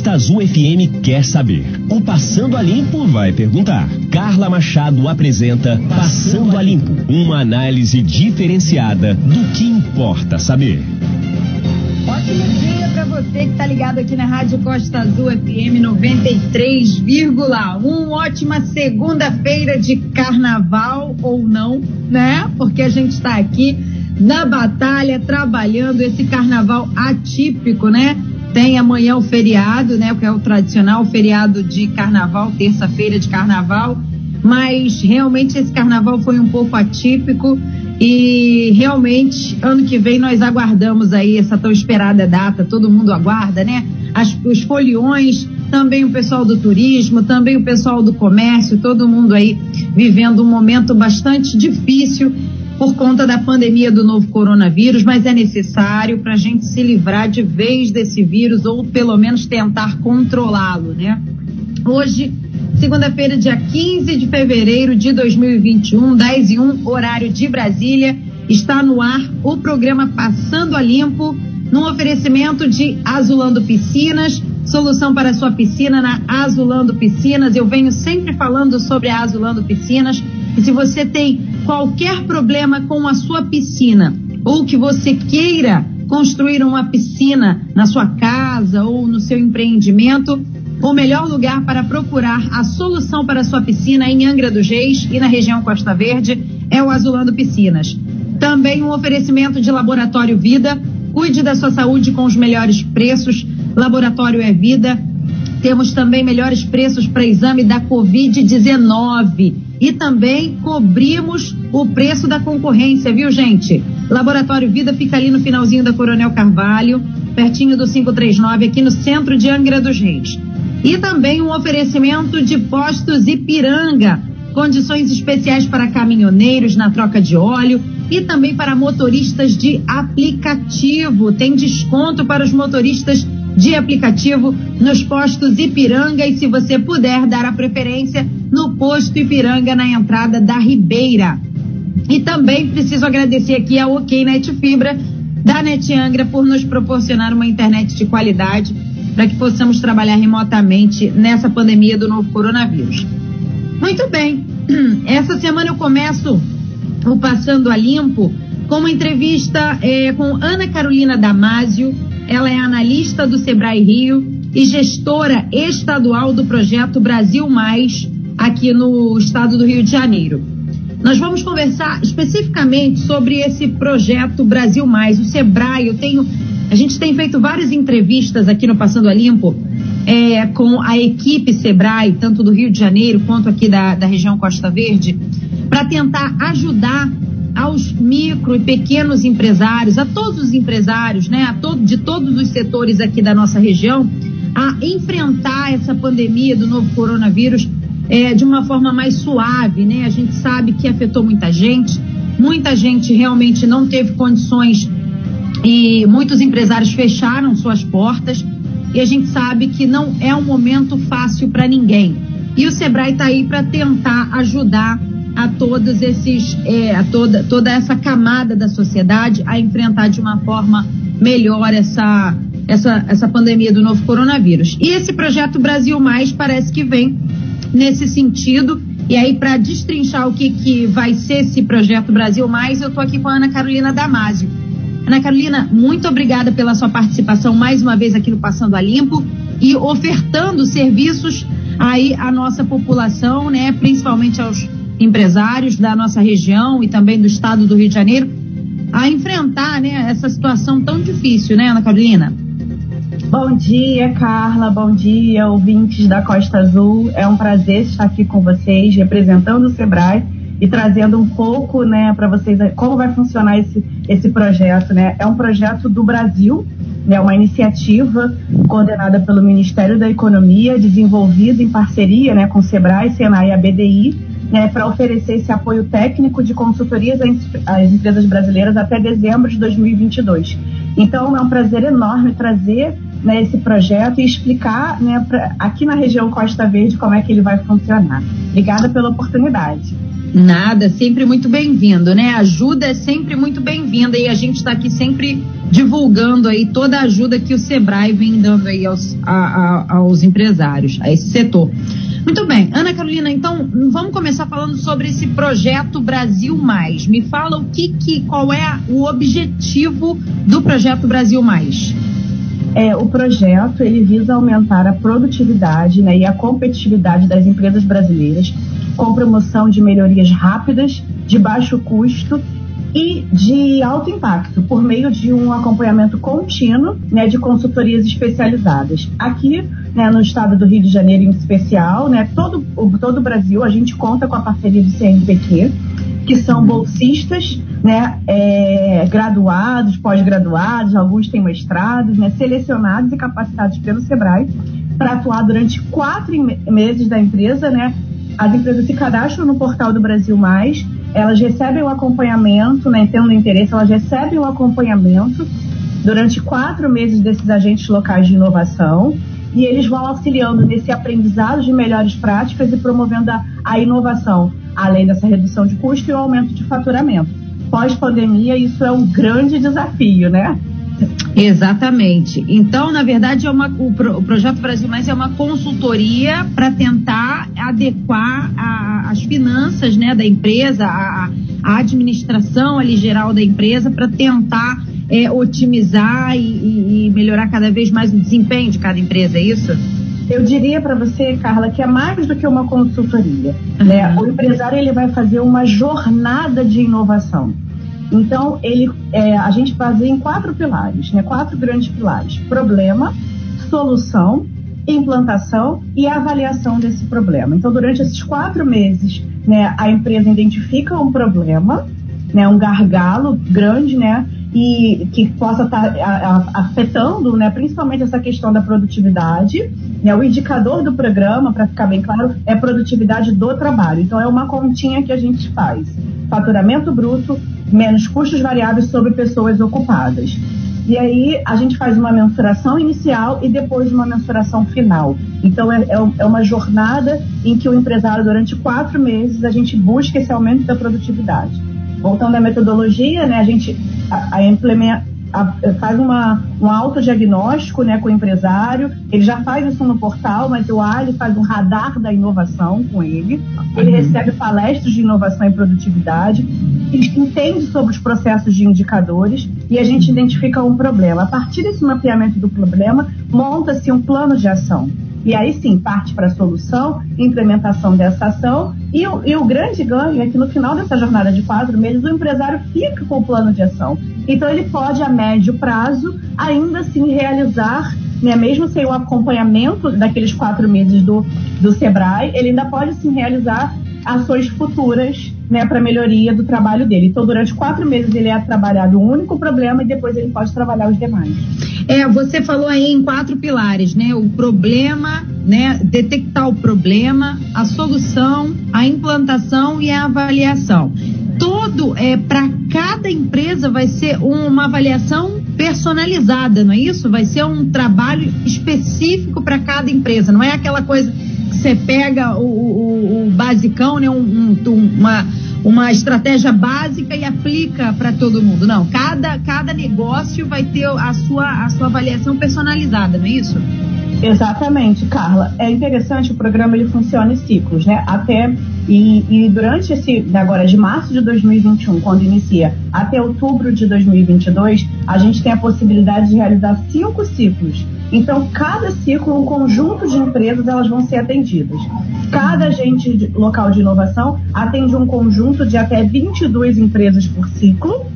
Costa Azul FM quer saber. O Passando a Limpo vai perguntar. Carla Machado apresenta Passando a Limpo, uma análise diferenciada do que importa saber. Ótimo dia para você que está ligado aqui na Rádio Costa Azul FM 93,1. Ótima segunda-feira de carnaval ou não, né? Porque a gente está aqui na batalha trabalhando esse carnaval atípico, né? Tem amanhã o feriado, né? Que é o tradicional feriado de carnaval, terça-feira de carnaval. Mas realmente esse carnaval foi um pouco atípico. E realmente, ano que vem nós aguardamos aí essa tão esperada data, todo mundo aguarda, né? As, os foliões, também o pessoal do turismo, também o pessoal do comércio, todo mundo aí vivendo um momento bastante difícil por conta da pandemia do novo coronavírus, mas é necessário para a gente se livrar de vez desse vírus ou pelo menos tentar controlá-lo, né? Hoje Segunda-feira, dia 15 de fevereiro de 2021, 10 e 1, horário de Brasília. Está no ar o programa Passando a Limpo, num oferecimento de Azulando Piscinas, solução para sua piscina na Azulando Piscinas. Eu venho sempre falando sobre a Azulando Piscinas. E se você tem qualquer problema com a sua piscina ou que você queira construir uma piscina na sua casa ou no seu empreendimento, o melhor lugar para procurar a solução para sua piscina em Angra dos Reis e na região Costa Verde é o Azulando Piscinas. Também um oferecimento de Laboratório Vida. Cuide da sua saúde com os melhores preços. Laboratório é Vida. Temos também melhores preços para exame da Covid-19. E também cobrimos o preço da concorrência, viu, gente? Laboratório Vida fica ali no finalzinho da Coronel Carvalho, pertinho do 539, aqui no centro de Angra dos Reis. E também um oferecimento de postos Ipiranga, condições especiais para caminhoneiros na troca de óleo e também para motoristas de aplicativo. Tem desconto para os motoristas de aplicativo nos postos Ipiranga e se você puder dar a preferência no posto Ipiranga na entrada da Ribeira. E também preciso agradecer aqui a OK Net Fibra da Net Angra por nos proporcionar uma internet de qualidade para que possamos trabalhar remotamente nessa pandemia do novo coronavírus. Muito bem, essa semana eu começo o Passando a Limpo com uma entrevista é, com Ana Carolina Damasio. Ela é analista do Sebrae Rio e gestora estadual do projeto Brasil Mais aqui no estado do Rio de Janeiro. Nós vamos conversar especificamente sobre esse projeto Brasil Mais. O Sebrae, eu tenho a gente tem feito várias entrevistas aqui no Passando a Limpo é, com a equipe Sebrae, tanto do Rio de Janeiro quanto aqui da, da região Costa Verde, para tentar ajudar aos micro e pequenos empresários, a todos os empresários, né, a todo, de todos os setores aqui da nossa região, a enfrentar essa pandemia do novo coronavírus é, de uma forma mais suave, né? A gente sabe que afetou muita gente, muita gente realmente não teve condições e muitos empresários fecharam suas portas e a gente sabe que não é um momento fácil para ninguém. E o Sebrae está aí para tentar ajudar a todos esses, é, a toda, toda essa camada da sociedade a enfrentar de uma forma melhor essa, essa, essa pandemia do novo coronavírus. E esse projeto Brasil Mais parece que vem nesse sentido. E aí, para destrinchar o que, que vai ser esse projeto Brasil Mais, eu estou aqui com a Ana Carolina Damásio Ana Carolina, muito obrigada pela sua participação mais uma vez aqui no Passando a Limpo e ofertando serviços aí à nossa população, né, principalmente aos empresários da nossa região e também do estado do Rio de Janeiro, a enfrentar, né, essa situação tão difícil, né, Ana Carolina? Bom dia, Carla. Bom dia, ouvintes da Costa Azul. É um prazer estar aqui com vocês, representando o Sebrae e trazendo um pouco, né, para vocês como vai funcionar esse, esse projeto, né? É um projeto do Brasil, né, uma iniciativa coordenada pelo Ministério da Economia, desenvolvida em parceria, né, com o Sebrae, Senai e a BDI, né, para oferecer esse apoio técnico de consultorias às empresas brasileiras até dezembro de 2022. Então, é um prazer enorme trazer né, esse projeto e explicar né, pra, aqui na região Costa Verde como é que ele vai funcionar. Obrigada pela oportunidade. Nada, sempre muito bem-vindo, né? Ajuda é sempre muito bem-vinda e a gente está aqui sempre divulgando aí toda a ajuda que o Sebrae vem dando aí aos, a, a, aos empresários, a esse setor. Muito bem, Ana Carolina, então vamos começar falando sobre esse projeto Brasil Mais. Me fala o que, que qual é o objetivo do projeto Brasil Mais. É, o projeto ele visa aumentar a produtividade né, e a competitividade das empresas brasileiras com promoção de melhorias rápidas, de baixo custo e de alto impacto, por meio de um acompanhamento contínuo né, de consultorias especializadas. Aqui, né, no estado do Rio de Janeiro em especial, né, todo, todo o Brasil, a gente conta com a parceria do CNPq, que são bolsistas, né, é, graduados, pós-graduados, alguns têm mestrados, né, selecionados e capacitados pelo SEBRAE para atuar durante quatro meses da empresa, né, as empresas se cadastram no portal do Brasil Mais, elas recebem o acompanhamento, né, tendo interesse, elas recebem o acompanhamento durante quatro meses desses agentes locais de inovação e eles vão auxiliando nesse aprendizado de melhores práticas e promovendo a, a inovação, além dessa redução de custo e o aumento de faturamento. Pós-pandemia, isso é um grande desafio, né? Exatamente. Então, na verdade, é uma, o, pro, o Projeto Brasil Mais é uma consultoria para tentar adequar a, as finanças né, da empresa, a, a administração ali geral da empresa, para tentar é, otimizar e, e, melhorar cada vez mais o desempenho de cada empresa, é isso? Eu diria para você, Carla, que é mais do que uma consultoria. Uhum. Né? O empresário ele vai fazer uma jornada de inovação. Então, ele, é, a gente baseia em quatro pilares, né? quatro grandes pilares: problema, solução, implantação e avaliação desse problema. Então, durante esses quatro meses, né, a empresa identifica um problema, né, um gargalo grande, né, e que possa estar tá, afetando, né, principalmente essa questão da produtividade. Né, o indicador do programa, para ficar bem claro, é produtividade do trabalho. Então, é uma continha que a gente faz: faturamento bruto menos custos variáveis sobre pessoas ocupadas. E aí a gente faz uma mensuração inicial e depois uma mensuração final. Então é, é, é uma jornada em que o empresário, durante quatro meses, a gente busca esse aumento da produtividade. Voltando à metodologia, né, a gente a, a implementa, a, faz uma, um autodiagnóstico né, com o empresário, ele já faz isso no portal, mas o Ali faz um radar da inovação com ele, ele uhum. recebe palestras de inovação e produtividade, ele entende sobre os processos de indicadores e a gente identifica um problema. A partir desse mapeamento do problema, monta-se um plano de ação. E aí sim, parte para a solução, implementação dessa ação. E o, e o grande ganho é que no final dessa jornada de quatro meses, o empresário fica com o plano de ação. Então ele pode, a médio prazo, ainda assim realizar né, mesmo sem o acompanhamento daqueles quatro meses do, do SEBRAE, ele ainda pode sim realizar ações futuras né, para melhoria do trabalho dele. Então, durante quatro meses ele é trabalhado um único problema e depois ele pode trabalhar os demais. É, você falou aí em quatro pilares, né? O problema, né? Detectar o problema, a solução, a implantação e a avaliação. Todo é para cada empresa vai ser uma avaliação personalizada, não é isso? Vai ser um trabalho específico para cada empresa, não é aquela coisa que você pega o, o, o basicão, né? Um, um, uma uma estratégia básica e aplica para todo mundo. Não, cada, cada negócio vai ter a sua, a sua avaliação personalizada, não é isso? Exatamente, Carla. É interessante, o programa ele funciona em ciclos, né? Até e, e, durante esse agora de março de 2021, quando inicia, até outubro de 2022, a gente tem a possibilidade de realizar cinco ciclos. Então, cada ciclo, um conjunto de empresas, elas vão ser atendidas. Cada agente local de inovação atende um conjunto de até 22 empresas por ciclo.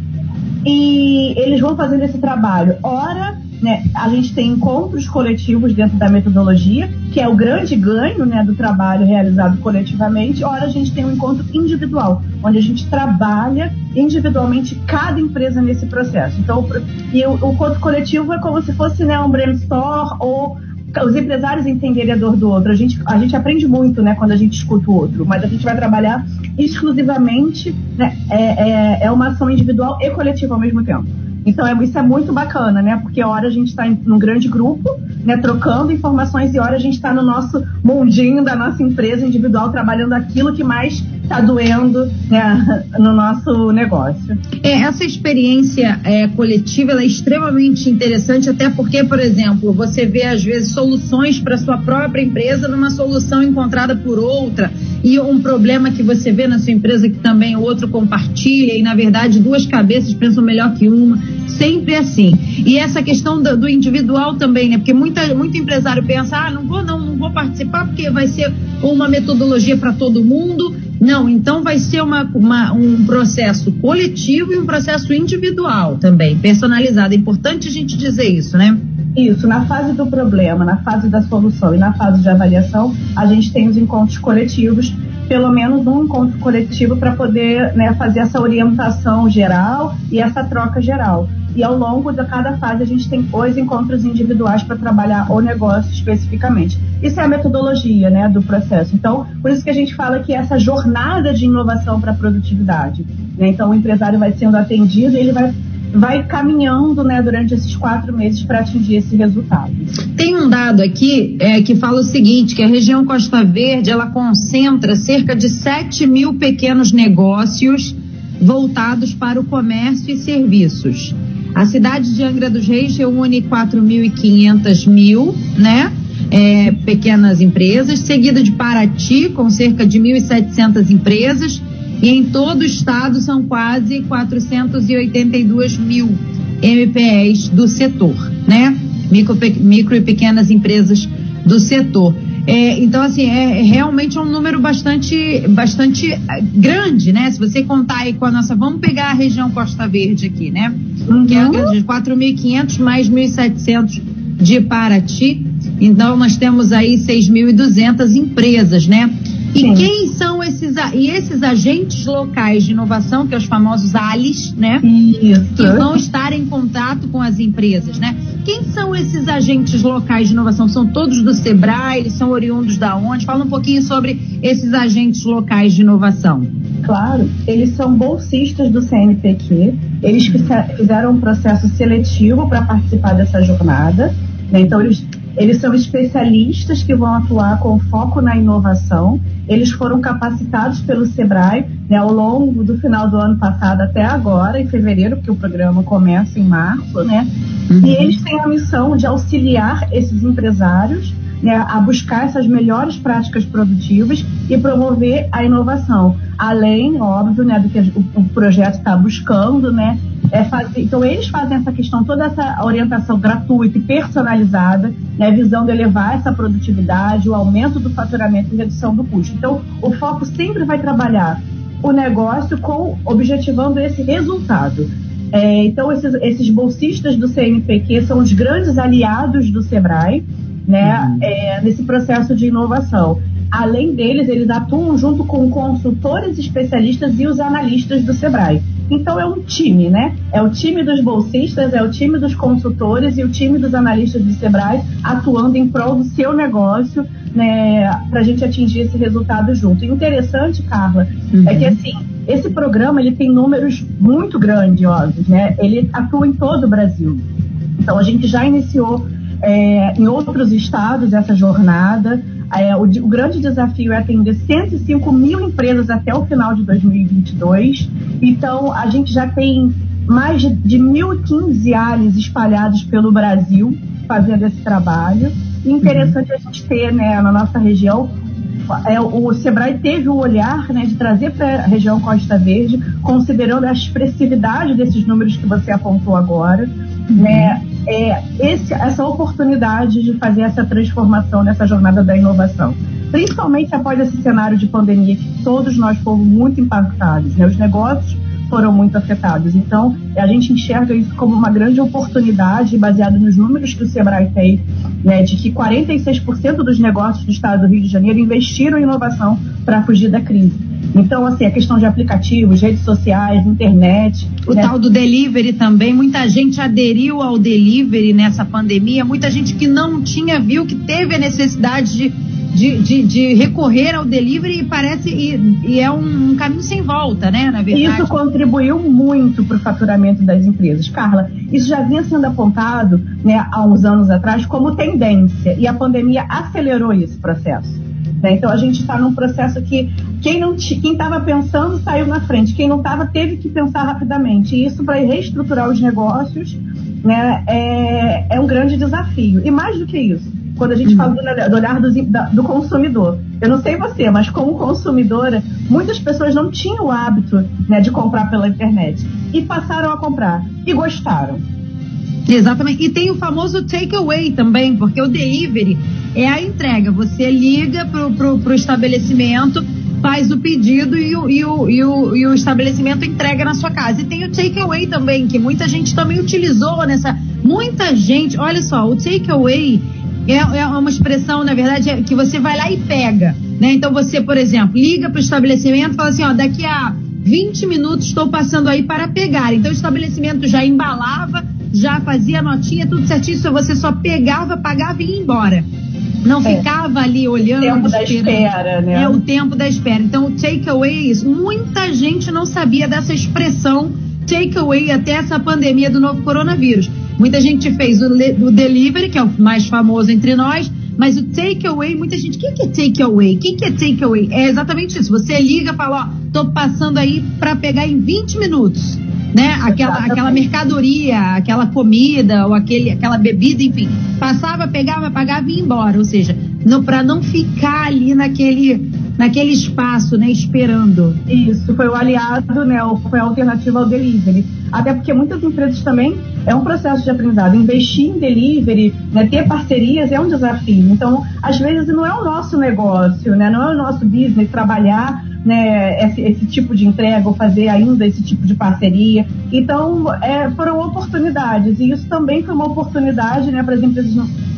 E eles vão fazendo esse trabalho, ora né, a gente tem encontros coletivos dentro da metodologia, que é o grande ganho né, do trabalho realizado coletivamente. Ora, a gente tem um encontro individual, onde a gente trabalha individualmente cada empresa nesse processo. Então, e o, o encontro coletivo é como se fosse né, um brainstorm ou os empresários entenderem a dor do outro. A gente, a gente aprende muito né, quando a gente escuta o outro, mas a gente vai trabalhar exclusivamente, né, é, é, é uma ação individual e coletiva ao mesmo tempo. Então é, isso é muito bacana, né? Porque hora a gente está num grande grupo, né, trocando informações e hora a gente está no nosso mundinho da nossa empresa individual trabalhando aquilo que mais está doendo né, no nosso negócio. É, essa experiência é, coletiva é extremamente interessante, até porque, por exemplo, você vê às vezes soluções para sua própria empresa numa solução encontrada por outra e um problema que você vê na sua empresa que também o outro compartilha e na verdade duas cabeças pensam melhor que uma, sempre é assim. E essa questão do, do individual também, né? Porque muita, muito empresário pensa, ah, não vou não, não vou participar porque vai ser uma metodologia para todo mundo não, então vai ser uma, uma, um processo coletivo e um processo individual também, personalizado. É importante a gente dizer isso, né? Isso, na fase do problema, na fase da solução e na fase de avaliação, a gente tem os encontros coletivos, pelo menos um encontro coletivo para poder né, fazer essa orientação geral e essa troca geral. E ao longo de cada fase a gente tem os encontros individuais para trabalhar o negócio especificamente. Isso é a metodologia né, do processo. Então, por isso que a gente fala que essa jornada de inovação para a produtividade. Né? Então, o empresário vai sendo atendido e ele vai vai caminhando né, durante esses quatro meses para atingir esse resultado. Tem um dado aqui é, que fala o seguinte, que a região Costa Verde ela concentra cerca de 7 mil pequenos negócios voltados para o comércio e serviços. A cidade de Angra dos Reis reúne 4.500 mil, né? É, pequenas empresas, seguida de Paraty, com cerca de 1.700 empresas, e em todo o estado são quase 482 mil MPEs do setor, né? Micro, micro e pequenas empresas do setor. É, então, assim, é, é realmente um número bastante, bastante eh, grande, né? Se você contar aí com a nossa. Vamos pegar a região Costa Verde aqui, né? Uhum. Que é de 4.500 mais 1.700 de Paraty. Então, nós temos aí 6.200 empresas, né? E Sim. quem são esses e esses agentes locais de inovação, que é os famosos ALIs, né? Isso. Que vão estar em contato com as empresas, né? Quem são esses agentes locais de inovação? São todos do Sebrae, eles são oriundos da onde? Fala um pouquinho sobre esses agentes locais de inovação. Claro, eles são bolsistas do CNPq, eles fizeram um processo seletivo para participar dessa jornada, né? então eles eles são especialistas que vão atuar com foco na inovação. Eles foram capacitados pelo Sebrae né, ao longo do final do ano passado até agora, em fevereiro, porque o programa começa em março, né? Uhum. E eles têm a missão de auxiliar esses empresários né, a buscar essas melhores práticas produtivas e promover a inovação. Além, óbvio, né, do que o, projeto está buscando, né, é fazer, então eles fazem essa questão, toda essa orientação gratuita e personalizada, né, visando elevar essa produtividade, o aumento do faturamento e redução do custo. Então, o foco sempre vai trabalhar o negócio com objetivando esse resultado. É, então, esses, esses bolsistas do CNPq são os grandes aliados do SEBRAE, né, uhum. é, nesse processo de inovação. Além deles, eles atuam junto com consultores especialistas e os analistas do Sebrae. Então é um time, né? É o time dos bolsistas, é o time dos consultores e o time dos analistas do Sebrae atuando em prol do seu negócio, né, para a gente atingir esse resultado junto. E interessante, Carla, uhum. é que assim esse programa ele tem números muito grandiosos, né? Ele atua em todo o Brasil. Então a gente já iniciou é, em outros estados essa jornada. É, o, o, grande desafio é atender 105 mil empresas até o final de 2022. Então, a gente já tem mais de, de 1.015 ALIs espalhados pelo Brasil fazendo esse trabalho. E interessante uhum. a gente ter né, na nossa região é, o Sebrae teve o olhar né, de trazer para a região Costa Verde, considerando a expressividade desses números que você apontou agora, né, é, esse, essa oportunidade de fazer essa transformação nessa jornada da inovação. Principalmente após esse cenário de pandemia que todos nós fomos muito impactados, né? os negócios foram muito afetados. Então, a gente enxerga isso como uma grande oportunidade, baseado nos números que o Sebrae tem, né, de que 46% dos negócios do estado do Rio de Janeiro investiram em inovação para fugir da crise. Então, assim, a questão de aplicativos, redes sociais, internet. O né? tal do delivery também, muita gente aderiu ao delivery nessa pandemia, muita gente que não tinha viu que teve a necessidade de de, de, de, recorrer ao delivery e parece e, e é um, um, caminho sem volta, né? Na verdade. Isso contribuiu muito para o faturamento das empresas. Carla, isso já vinha sendo apontado né, há uns anos atrás como tendência e a pandemia acelerou esse processo. Né? Então a gente está num processo que quem não quem estava pensando saiu na frente, quem não estava teve que pensar rapidamente. E isso para reestruturar os negócios né, é, é um grande desafio. E mais do que isso, quando a gente uhum. fala do, do olhar do, do, consumidor. Eu não sei você, mas como consumidora, muitas pessoas não tinham o hábito né, de comprar pela internet e passaram a comprar e gostaram. Exatamente. E tem o famoso takeaway também, porque o delivery é a entrega. Você liga pro, pro, pro estabelecimento, faz o pedido e o, e, o, e, o, e o estabelecimento entrega na sua casa. E tem o takeaway também, que muita gente também utilizou nessa. Muita gente, olha só, o takeaway é, é uma expressão, na verdade, é que você vai lá e pega. Né? Então você, por exemplo, liga para o estabelecimento e fala assim, ó, daqui a 20 minutos estou passando aí para pegar. Então o estabelecimento já embalava já fazia notinha, tudo certinho, você só pegava, pagava e ia embora. Não é. ficava ali olhando. O tempo da espera, né? É o tempo da espera. Então, o takeaway é isso. Muita gente não sabia dessa expressão takeaway até essa pandemia do novo coronavírus. Muita gente fez o, o delivery, que é o mais famoso entre nós, mas o takeaway, muita gente, o que, que é takeaway? O que, que é takeaway? É exatamente isso. Você liga e fala, ó, tô passando aí para pegar em 20 minutos né? Aquela, aquela mercadoria, aquela comida ou aquele, aquela bebida, enfim, passava, pegava, pagava e ia embora. Ou seja, para não ficar ali naquele, naquele espaço, né, esperando. Isso, foi o aliado, né, foi a alternativa ao delivery. Até porque muitas empresas também é um processo de aprendizado. Investir em delivery, né, ter parcerias é um desafio. Então, às vezes não é o nosso negócio, né, não é o nosso business trabalhar né, esse, esse, tipo de entrega ou fazer ainda esse tipo de parceria. Então, é, foram oportunidades. E isso também foi uma oportunidade né, para as empresas,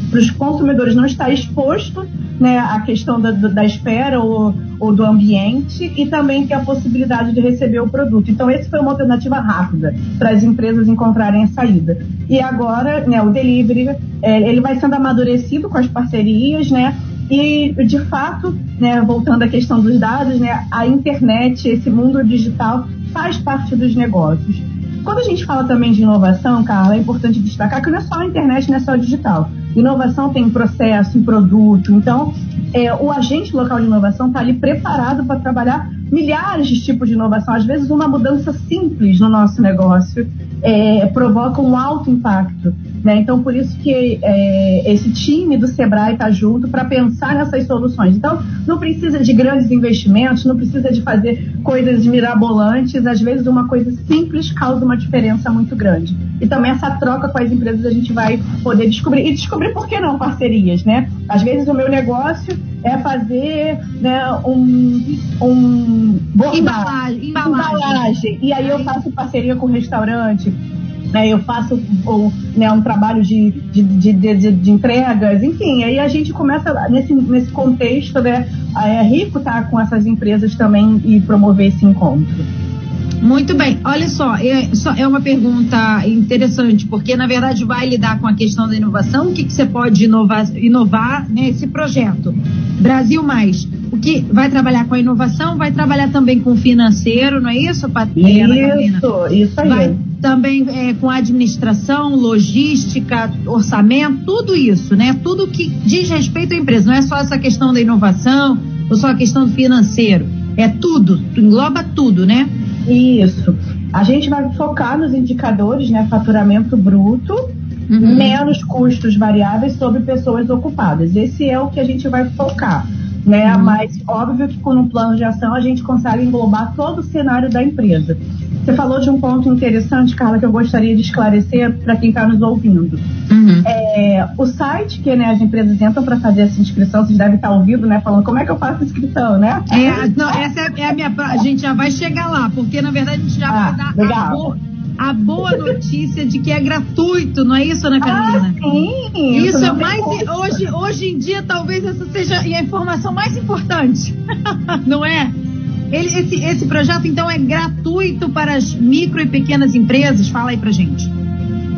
para os consumidores não estar exposto né, à questão da, da espera ou, ou, do ambiente e também ter a possibilidade de receber o produto. Então, esse foi uma alternativa rápida para as empresas encontrarem a saída. E agora, né, o delivery, é, ele vai sendo amadurecido com as parcerias, né? E, de fato, né, voltando à questão dos dados, né, a internet, esse mundo digital, faz parte dos negócios. Quando a gente fala também de inovação, Carla, é importante destacar que não é só a internet, não é só digital. Inovação tem processo, em produto. Então, é, o agente local de inovação está ali preparado para trabalhar milhares de tipos de inovação. Às vezes, uma mudança simples no nosso negócio é, provoca um alto impacto. Né? Então, por isso que é, esse time do Sebrae está junto para pensar nessas soluções. Então, não precisa de grandes investimentos, não precisa de fazer coisas mirabolantes. Às vezes, uma coisa simples causa uma diferença muito grande. E também essa troca com as empresas a gente vai poder descobrir. E descobrir por que não parcerias, né? Às vezes, o meu negócio é fazer né, um, um embalagem, embalagem. embalagem. E aí eu faço parceria com o restaurante. Né, eu faço ou, né, um trabalho de, de, de, de, de entregas, enfim, aí a gente começa nesse, nesse contexto, né, é rico estar tá com essas empresas também e promover esse encontro. Muito bem, olha só é, só, é uma pergunta interessante, porque na verdade vai lidar com a questão da inovação, o que, que você pode inovar, inovar nesse projeto. Brasil Mais, o que vai trabalhar com a inovação, vai trabalhar também com o financeiro, não é isso, Patrícia? Isso, isso aí. Vai também é, com administração, logística, orçamento, tudo isso, né? Tudo que diz respeito à empresa, não é só essa questão da inovação ou só a questão do financeiro. É tudo, engloba tudo, né? Isso. A gente vai focar nos indicadores, né? Faturamento bruto, uhum. menos custos variáveis sobre pessoas ocupadas. Esse é o que a gente vai focar. Né? Uhum. Mas óbvio que com um plano de ação a gente consegue englobar todo o cenário da empresa. Você falou de um ponto interessante, Carla, que eu gostaria de esclarecer para quem está nos ouvindo. Uhum. É, o site que né, as empresas entram para fazer essa inscrição, vocês devem estar ouvindo, né? Falando como é que eu faço a inscrição, né? É, não, essa é, é, a minha. A gente já vai chegar lá, porque na verdade a gente já ah, vai dar legal. a boa, a boa notícia de que é gratuito, não é isso, Ana Carolina? Ah, sim! Isso é mais. Hoje, hoje em dia, talvez essa seja a informação mais importante, não é? Ele, esse, esse projeto, então, é gratuito para as micro e pequenas empresas? Fala aí pra gente.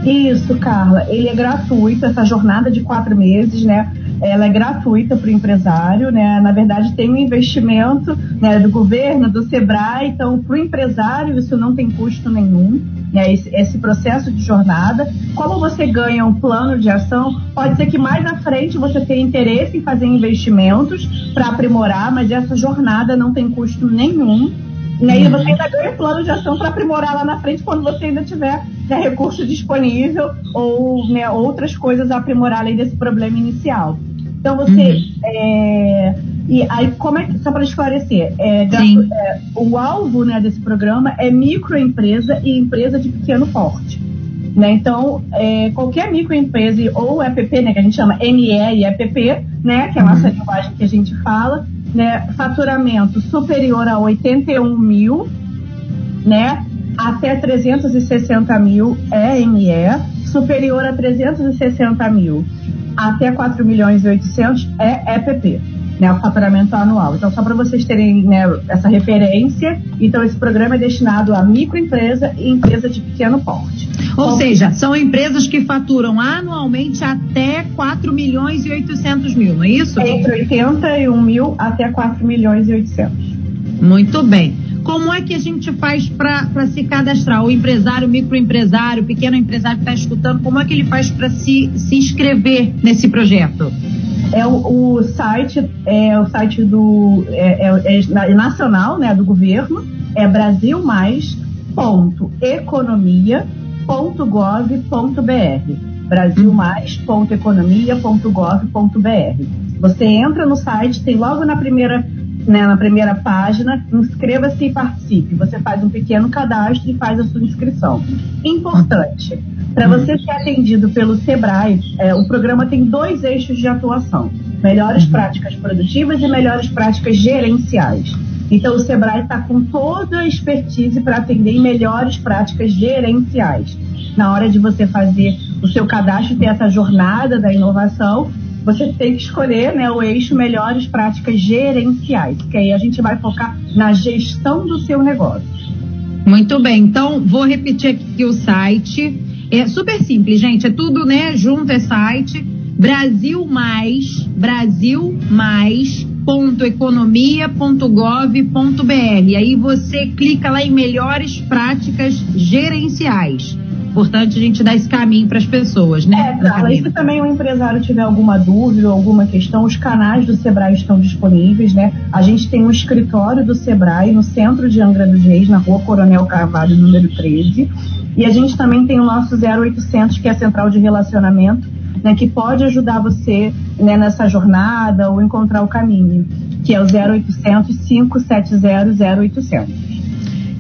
Isso, Carla. Ele é gratuito, essa jornada de quatro meses, né? Ela é gratuita para o empresário, né? Na verdade, tem um investimento né, do governo, do Sebrae, então, para o empresário, isso não tem custo nenhum. né, esse, esse, processo de jornada. Como você ganha um plano de ação, pode ser que mais à frente você tenha interesse em fazer investimentos para aprimorar, mas essa jornada não tem custo nenhum. Né, e você ainda ganha plano de ação para aprimorar lá na frente quando você ainda tiver né, recurso disponível ou né, outras coisas a aprimorar além desse problema inicial. Então você. Uhum. É, e aí, como é que, só para esclarecer, é, é, o alvo né, desse programa é microempresa e empresa de pequeno porte. Né? Então, é, qualquer microempresa ou EPP, né, que a gente chama ME e EPP, né, que é a nossa uhum. linguagem que a gente fala, né, faturamento superior a 81 mil, né, até 360 mil é ME, superior a 360 mil até 4 milhões e 800 é EPP, né, o faturamento anual. Então, só para vocês terem né, essa referência, então esse programa é destinado a microempresa e empresa de pequeno porte. Ou seja, são empresas que faturam anualmente até 4 milhões e 800 mil, não é isso? Entre 81 mil até 4 milhões e 800. Muito bem. Como é que a gente faz para se cadastrar? O empresário, o microempresário, o pequeno empresário que está escutando, como é que ele faz para se, se inscrever nesse projeto? É o, o site, é o site do é, é, é nacional, né, do governo, é brasilmais.economia.gov.br brasilmais.economia.gov.br Você entra no site, tem logo na primeira né, na primeira página, inscreva-se e participe. Você faz um pequeno cadastro e faz a sua inscrição. Importante, para você ser atendido pelo Sebrae, é, o programa tem dois eixos de atuação: melhores uhum. práticas produtivas e melhores práticas gerenciais. Então, o Sebrae está com toda a expertise para atender em melhores práticas gerenciais. Na hora de você fazer o seu cadastro e ter essa jornada da inovação, você tem que escolher né, o eixo melhores práticas gerenciais, que aí a gente vai focar na gestão do seu negócio. Muito bem, então vou repetir aqui o site. É super simples, gente. É tudo, né? Junto é site. Brasil mais, Brasil mais economia.gov.br. Aí você clica lá em melhores práticas gerenciais. Importante a gente dar esse caminho para as pessoas, né? É, Carla, e se também o empresário tiver alguma dúvida ou alguma questão, os canais do Sebrae estão disponíveis, né? A gente tem um escritório do Sebrae no centro de Angra dos Reis, na rua Coronel Carvalho, número 13. E a gente também tem o nosso 0800, que é a central de relacionamento, né, que pode ajudar você né, nessa jornada ou encontrar o caminho, que é o 0800 570 0800.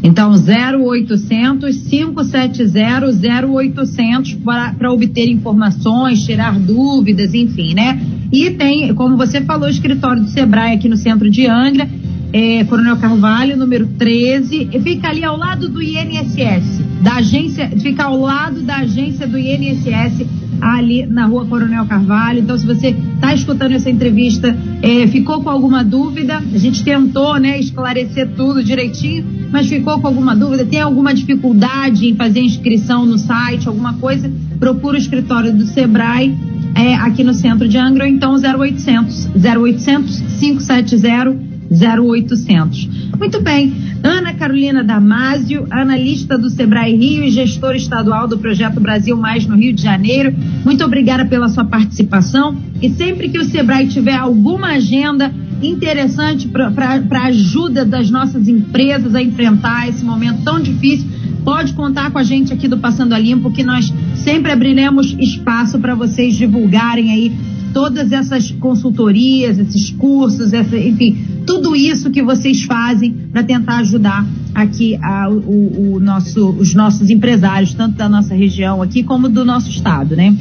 Então, 0800 570 0800 para obter informações, tirar dúvidas, enfim, né? E tem, como você falou, o escritório do Sebrae aqui no centro de Angra, é, Coronel Carvalho, número 13, e fica ali ao lado do INSS, da agência, fica ao lado da agência do INSS ali na rua Coronel Carvalho. Então, se você está escutando essa entrevista, é, ficou com alguma dúvida, a gente tentou né, esclarecer tudo direitinho, mas ficou com alguma dúvida, tem alguma dificuldade em fazer inscrição no site, alguma coisa, procura o escritório do Sebrae. É, aqui no centro de Angra, ou então 0800 0800 570 0800. Muito bem. Ana Carolina Damasio, analista do Sebrae Rio e gestora estadual do Projeto Brasil Mais no Rio de Janeiro. Muito obrigada pela sua participação. E sempre que o Sebrae tiver alguma agenda interessante para ajuda das nossas empresas a enfrentar esse momento tão difícil, pode contar com a gente aqui do Passando a Limpo, que nós sempre abriremos espaço para vocês divulgarem aí todas essas consultorias, esses cursos, essa, enfim, tudo isso que vocês fazem para tentar ajudar aqui a, o, o, nosso, os nossos empresários, tanto da nossa região aqui como do nosso estado, né?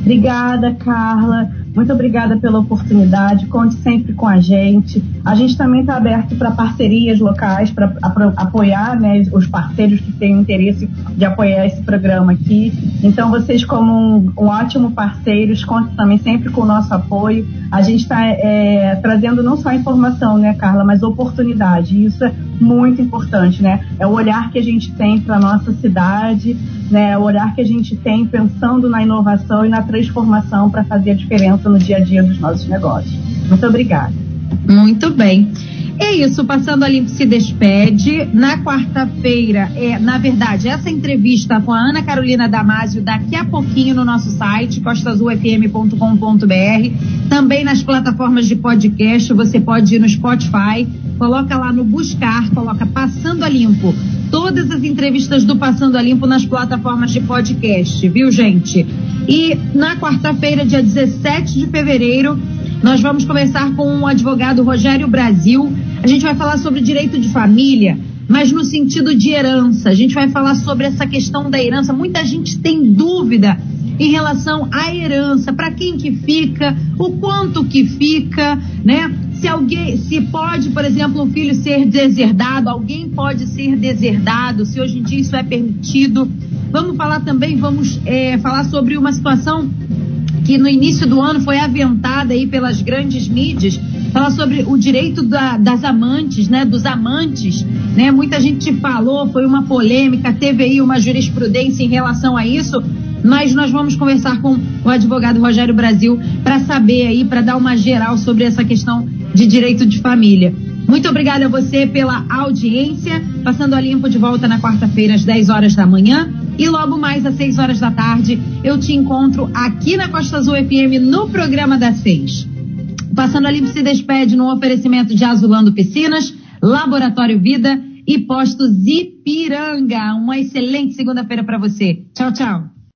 Obrigada, Carla. Muito obrigada pela oportunidade. Conte sempre com a gente. A gente também está aberto para parcerias locais, para apoiar né, os parceiros que têm interesse de apoiar esse programa aqui. Então, vocês, como um, um ótimo parceiro, contem também sempre com o nosso apoio. A gente está é, trazendo não só informação, né, Carla, mas oportunidade. Isso é muito importante, né? É o olhar que a gente tem para a nossa cidade, né? É o olhar que a gente tem pensando na inovação e na transformação para fazer a diferença no dia a dia dos nossos negócios. Muito obrigada. Muito bem. É isso, passando a limpo se despede. Na quarta-feira, é, na verdade, essa entrevista com a Ana Carolina Damasio daqui a pouquinho no nosso site, costasufm.com.br. Também nas plataformas de podcast, você pode ir no Spotify, coloca lá no buscar, coloca Passando a Limpo. Todas as entrevistas do Passando a Limpo nas plataformas de podcast, viu, gente? E na quarta-feira, dia 17 de fevereiro, nós vamos conversar com o advogado Rogério Brasil. A gente vai falar sobre direito de família, mas no sentido de herança. A gente vai falar sobre essa questão da herança. Muita gente tem dúvida em relação à herança, para quem que fica, o quanto que fica, né? Se alguém, se pode, por exemplo, um filho ser deserdado, alguém pode ser deserdado, se hoje em dia isso é permitido. Vamos falar também, vamos é, falar sobre uma situação que no início do ano foi aventada aí pelas grandes mídias, falar sobre o direito da, das amantes, né, dos amantes, né? Muita gente falou, foi uma polêmica, teve aí uma jurisprudência em relação a isso, mas nós vamos conversar com o advogado Rogério Brasil para saber aí, para dar uma geral sobre essa questão de direito de família. Muito obrigada a você pela audiência. Passando a limpo de volta na quarta-feira às 10 horas da manhã. E logo mais às 6 horas da tarde eu te encontro aqui na Costa Azul FM no programa das 6. Passando a limpo se despede no oferecimento de Azulando Piscinas, Laboratório Vida e Postos Ipiranga. Uma excelente segunda-feira para você. Tchau, tchau.